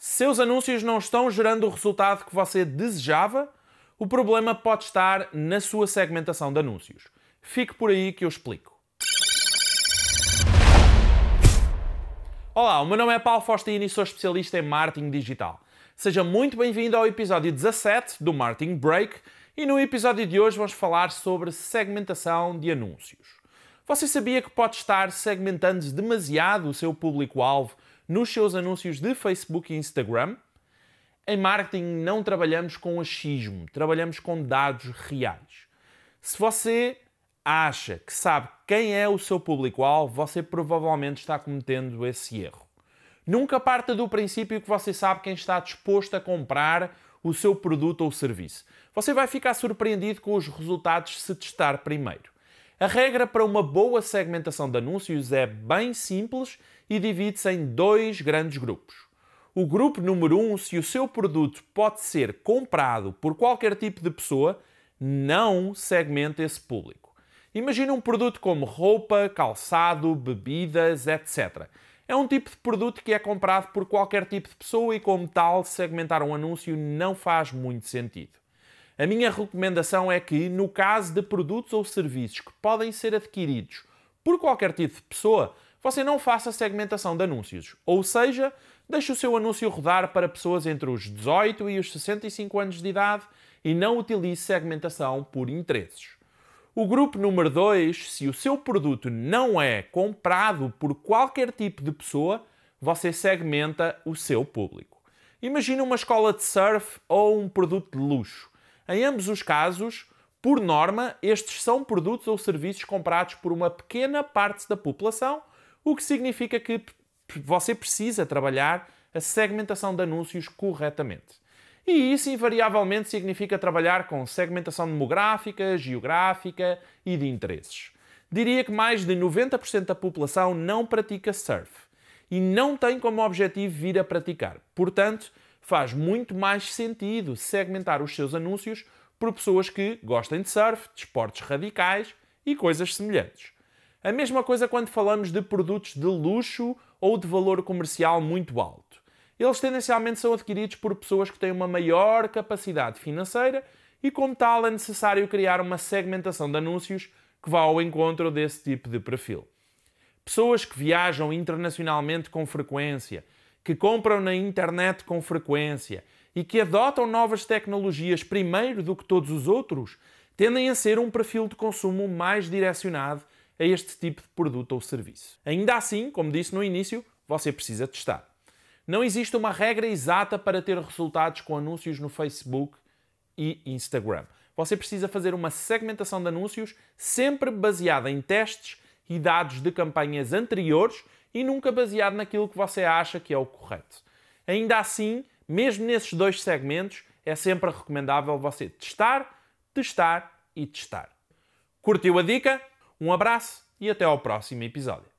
Seus anúncios não estão gerando o resultado que você desejava? O problema pode estar na sua segmentação de anúncios. Fique por aí que eu explico. Olá, o meu nome é Paulo Faustino e sou especialista em marketing digital. Seja muito bem-vindo ao episódio 17 do Marketing Break e no episódio de hoje vamos falar sobre segmentação de anúncios. Você sabia que pode estar segmentando demasiado o seu público-alvo nos seus anúncios de Facebook e Instagram? Em marketing não trabalhamos com achismo, trabalhamos com dados reais. Se você acha que sabe quem é o seu público-alvo, você provavelmente está cometendo esse erro. Nunca parta do princípio que você sabe quem está disposto a comprar o seu produto ou serviço. Você vai ficar surpreendido com os resultados se testar primeiro. A regra para uma boa segmentação de anúncios é bem simples e divide-se em dois grandes grupos. O grupo número 1, um, se o seu produto pode ser comprado por qualquer tipo de pessoa, não segmenta esse público. Imagina um produto como roupa, calçado, bebidas, etc. É um tipo de produto que é comprado por qualquer tipo de pessoa e, como tal, segmentar um anúncio não faz muito sentido. A minha recomendação é que, no caso de produtos ou serviços que podem ser adquiridos por qualquer tipo de pessoa, você não faça segmentação de anúncios. Ou seja, deixe o seu anúncio rodar para pessoas entre os 18 e os 65 anos de idade e não utilize segmentação por interesses. O grupo número 2, se o seu produto não é comprado por qualquer tipo de pessoa, você segmenta o seu público. Imagina uma escola de surf ou um produto de luxo. Em ambos os casos, por norma, estes são produtos ou serviços comprados por uma pequena parte da população, o que significa que você precisa trabalhar a segmentação de anúncios corretamente. E isso invariavelmente significa trabalhar com segmentação demográfica, geográfica e de interesses. Diria que mais de 90% da população não pratica surf e não tem como objetivo vir a praticar. Portanto, faz muito mais sentido segmentar os seus anúncios por pessoas que gostem de surf, de esportes radicais e coisas semelhantes. A mesma coisa quando falamos de produtos de luxo ou de valor comercial muito alto. Eles tendencialmente são adquiridos por pessoas que têm uma maior capacidade financeira e, como tal, é necessário criar uma segmentação de anúncios que vá ao encontro desse tipo de perfil. Pessoas que viajam internacionalmente com frequência que compram na internet com frequência e que adotam novas tecnologias primeiro do que todos os outros, tendem a ser um perfil de consumo mais direcionado a este tipo de produto ou serviço. Ainda assim, como disse no início, você precisa testar. Não existe uma regra exata para ter resultados com anúncios no Facebook e Instagram. Você precisa fazer uma segmentação de anúncios sempre baseada em testes e dados de campanhas anteriores e nunca baseado naquilo que você acha que é o correto. Ainda assim, mesmo nesses dois segmentos, é sempre recomendável você testar, testar e testar. Curtiu a dica? Um abraço e até ao próximo episódio.